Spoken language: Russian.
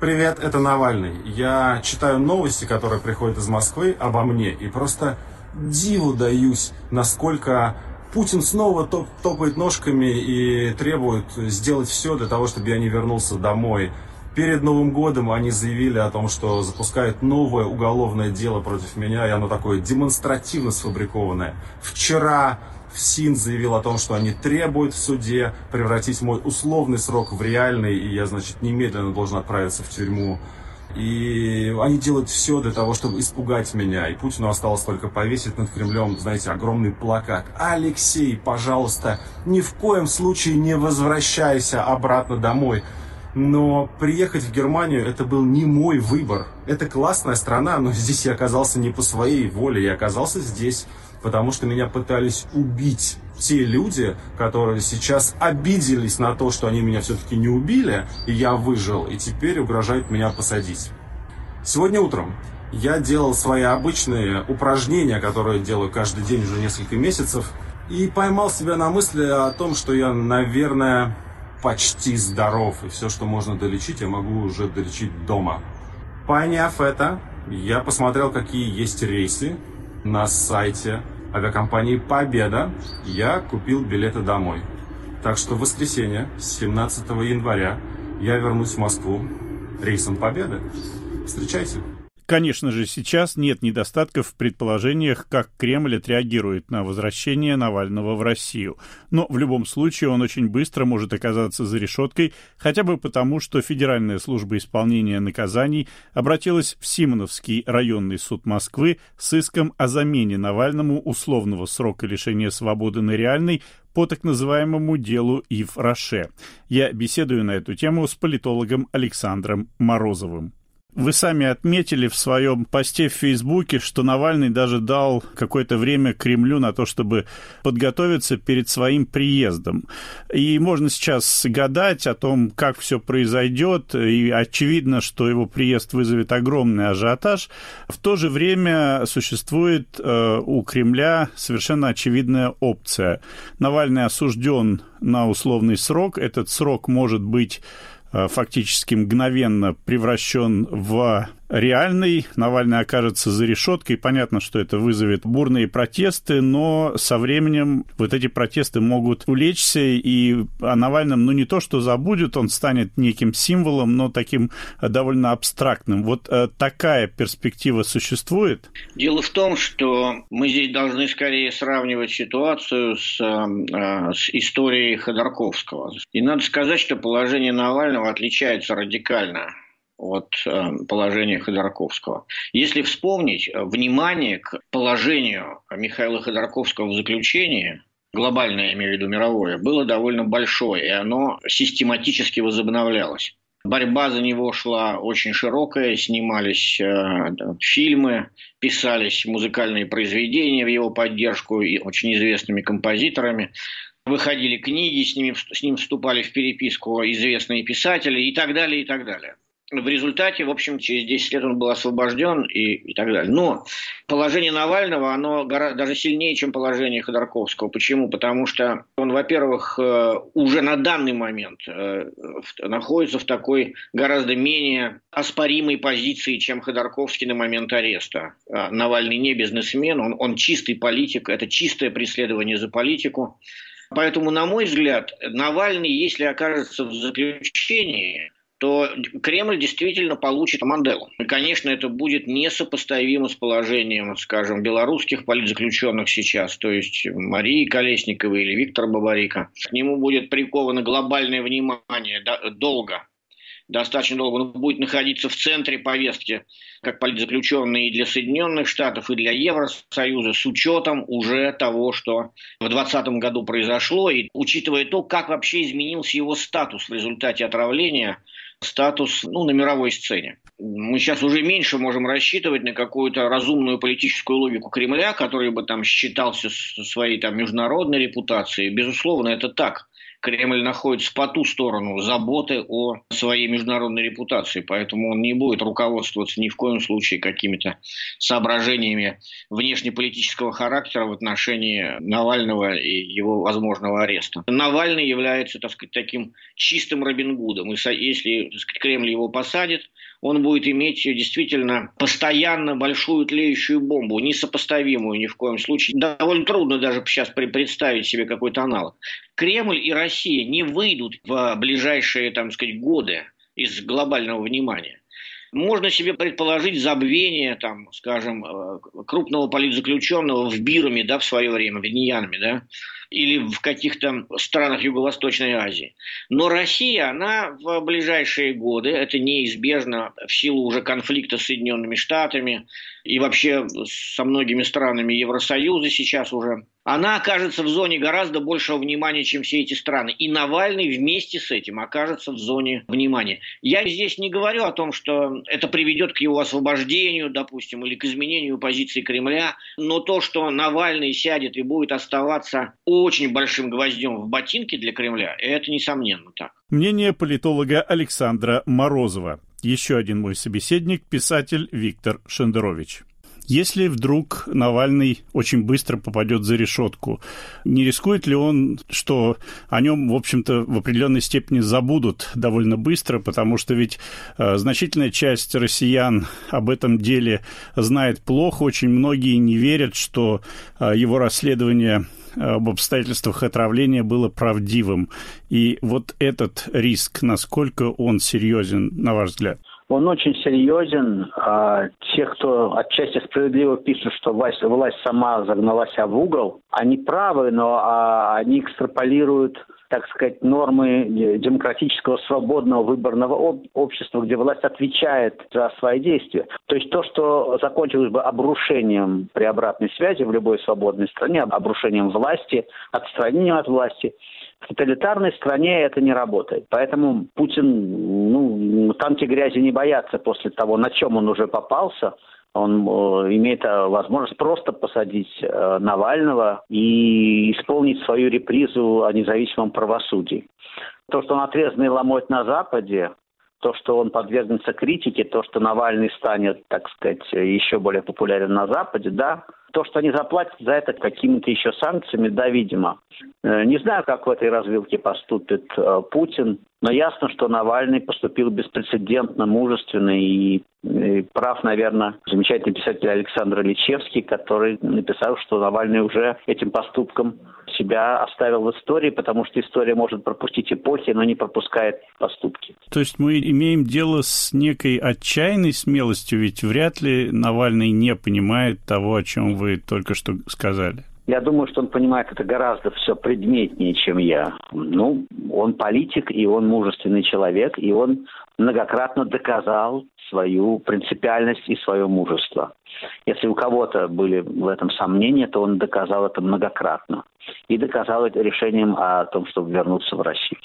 Привет, это Навальный. Я читаю новости, которые приходят из Москвы обо мне, и просто диву даюсь, насколько Путин снова топ топает ножками и требует сделать все для того, чтобы я не вернулся домой. Перед Новым годом они заявили о том, что запускают новое уголовное дело против меня, и оно такое демонстративно сфабрикованное. Вчера ФСИН заявил о том, что они требуют в суде превратить мой условный срок в реальный, и я, значит, немедленно должен отправиться в тюрьму. И они делают все для того, чтобы испугать меня. И Путину осталось только повесить над Кремлем, знаете, огромный плакат. Алексей, пожалуйста, ни в коем случае не возвращайся обратно домой. Но приехать в Германию это был не мой выбор. Это классная страна, но здесь я оказался не по своей воле. Я оказался здесь потому что меня пытались убить те люди, которые сейчас обиделись на то, что они меня все-таки не убили, и я выжил, и теперь угрожают меня посадить. Сегодня утром я делал свои обычные упражнения, которые делаю каждый день уже несколько месяцев, и поймал себя на мысли о том, что я, наверное, почти здоров, и все, что можно долечить, я могу уже долечить дома. Поняв это, я посмотрел, какие есть рейсы, на сайте авиакомпании «Победа» я купил билеты домой. Так что в воскресенье, 17 января, я вернусь в Москву рейсом «Победы». Встречайте! Конечно же, сейчас нет недостатков в предположениях, как Кремль отреагирует на возвращение Навального в Россию. Но в любом случае он очень быстро может оказаться за решеткой, хотя бы потому, что Федеральная служба исполнения наказаний обратилась в Симоновский районный суд Москвы с иском о замене Навальному условного срока лишения свободы на реальный по так называемому делу Ив Роше. Я беседую на эту тему с политологом Александром Морозовым. Вы сами отметили в своем посте в Фейсбуке, что Навальный даже дал какое-то время Кремлю на то, чтобы подготовиться перед своим приездом. И можно сейчас гадать о том, как все произойдет, и очевидно, что его приезд вызовет огромный ажиотаж. В то же время существует э, у Кремля совершенно очевидная опция. Навальный осужден на условный срок. Этот срок может быть фактически мгновенно превращен в реальный. Навальный окажется за решеткой. Понятно, что это вызовет бурные протесты, но со временем вот эти протесты могут улечься, и о Навальном, ну, не то, что забудет, он станет неким символом, но таким довольно абстрактным. Вот э, такая перспектива существует? Дело в том, что мы здесь должны скорее сравнивать ситуацию с, э, с историей Ходорковского. И надо сказать, что положение Навального отличается радикально от э, положения Ходорковского. Если вспомнить, э, внимание к положению Михаила Ходорковского в заключении, глобальное, я имею в виду мировое, было довольно большое, и оно систематически возобновлялось. Борьба за него шла очень широкая, снимались э, фильмы, писались музыкальные произведения в его поддержку и очень известными композиторами выходили книги, с, ними, с ним вступали в переписку известные писатели и так далее, и так далее в результате, в общем, через 10 лет он был освобожден и, и так далее. Но положение Навального, оно гораздо, даже сильнее, чем положение Ходорковского. Почему? Потому что он, во-первых, э, уже на данный момент э, находится в такой гораздо менее оспоримой позиции, чем Ходорковский на момент ареста. А Навальный не бизнесмен, он, он чистый политик, это чистое преследование за политику. Поэтому, на мой взгляд, Навальный, если окажется в заключении, то Кремль действительно получит Манделу. И, конечно, это будет несопоставимо с положением, скажем, белорусских политзаключенных сейчас, то есть Марии Колесниковой или Виктора Бабарика. К нему будет приковано глобальное внимание долго, достаточно долго он будет находиться в центре повестки, как политзаключенный и для Соединенных Штатов, и для Евросоюза, с учетом уже того, что в 2020 году произошло, и учитывая то, как вообще изменился его статус в результате отравления статус ну, на мировой сцене. Мы сейчас уже меньше можем рассчитывать на какую-то разумную политическую логику Кремля, который бы там считался своей там, международной репутацией. Безусловно, это так. Кремль находится по ту сторону заботы о своей международной репутации, поэтому он не будет руководствоваться ни в коем случае какими-то соображениями внешнеполитического характера в отношении Навального и его возможного ареста. Навальный является, так сказать, таким чистым Робин Гудом, и если так сказать, Кремль его посадит, он будет иметь действительно постоянно большую тлеющую бомбу, несопоставимую ни в коем случае. Довольно трудно даже сейчас представить себе какой-то аналог. Кремль и Россия не выйдут в ближайшие, там сказать, годы из глобального внимания. Можно себе предположить забвение, там, скажем, э, крупного политзаключенного в Бирме, да, в свое время, в Иньянме, да, или в каких-то странах Юго-Восточной Азии. Но Россия, она в ближайшие годы, это неизбежно в силу уже конфликта с Соединенными Штатами и вообще со многими странами Евросоюза сейчас уже, она окажется в зоне гораздо большего внимания, чем все эти страны. И Навальный вместе с этим окажется в зоне внимания. Я здесь не говорю о том, что это приведет к его освобождению, допустим, или к изменению позиции Кремля, но то, что Навальный сядет и будет оставаться очень большим гвоздем в ботинке для Кремля, это несомненно так. Мнение политолога Александра Морозова. Еще один мой собеседник, писатель Виктор Шендерович. Если вдруг Навальный очень быстро попадет за решетку, не рискует ли он, что о нем, в общем-то, в определенной степени забудут довольно быстро, потому что ведь э, значительная часть россиян об этом деле знает плохо, очень многие не верят, что э, его расследование об обстоятельствах отравления было правдивым. И вот этот риск, насколько он серьезен, на ваш взгляд? Он очень серьезен. А те, кто отчасти справедливо пишут, что власть, власть сама загналась в угол, они правы, но а, они экстраполируют так сказать, нормы демократического свободного выборного общества, где власть отвечает за свои действия. То есть то, что закончилось бы обрушением при обратной связи в любой свободной стране, обрушением власти, отстранением от власти, в тоталитарной стране это не работает. Поэтому Путин, ну, танки грязи не боятся после того, на чем он уже попался. Он э, имеет э, возможность просто посадить э, Навального и исполнить свою репризу о независимом правосудии. То, что он отрезанный ломоть на Западе, то, что он подвергнется критике, то, что Навальный станет, так сказать, еще более популярен на Западе, да, то, что они заплатят за это какими-то еще санкциями, да, видимо. Не знаю, как в этой развилке поступит Путин, но ясно, что Навальный поступил беспрецедентно, мужественно и, и прав, наверное, замечательный писатель Александр Личевский, который написал, что Навальный уже этим поступком себя оставил в истории, потому что история может пропустить эпохи, но не пропускает поступки. То есть мы имеем дело с некой отчаянной смелостью, ведь вряд ли Навальный не понимает того, о чем вы только что сказали. Я думаю, что он понимает это гораздо все предметнее, чем я. Ну, он политик, и он мужественный человек, и он многократно доказал свою принципиальность и свое мужество. Если у кого-то были в этом сомнения, то он доказал это многократно. И доказал это решением о том, чтобы вернуться в Россию.